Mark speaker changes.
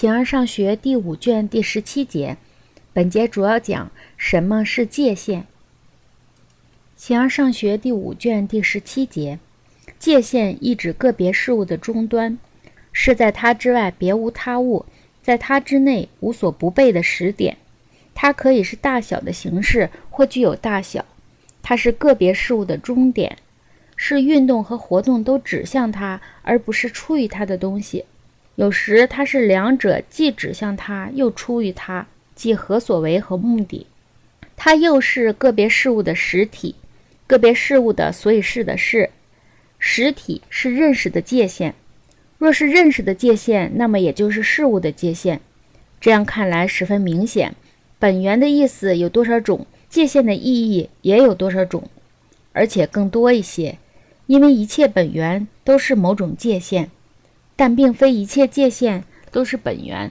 Speaker 1: 形而上学第五卷第十七节，本节主要讲什么是界限。形而上学第五卷第十七节，界限意指个别事物的终端，是在它之外别无他物，在它之内无所不备的实点。它可以是大小的形式，或具有大小。它是个别事物的终点，是运动和活动都指向它，而不是出于它的东西。有时它是两者既指向它，又出于它，即何所为和目的。它又是个别事物的实体，个别事物的所以是的是。实体是认识的界限。若是认识的界限，那么也就是事物的界限。这样看来十分明显。本源的意思有多少种，界限的意义也有多少种，而且更多一些，因为一切本源都是某种界限。但并非一切界限都是本源。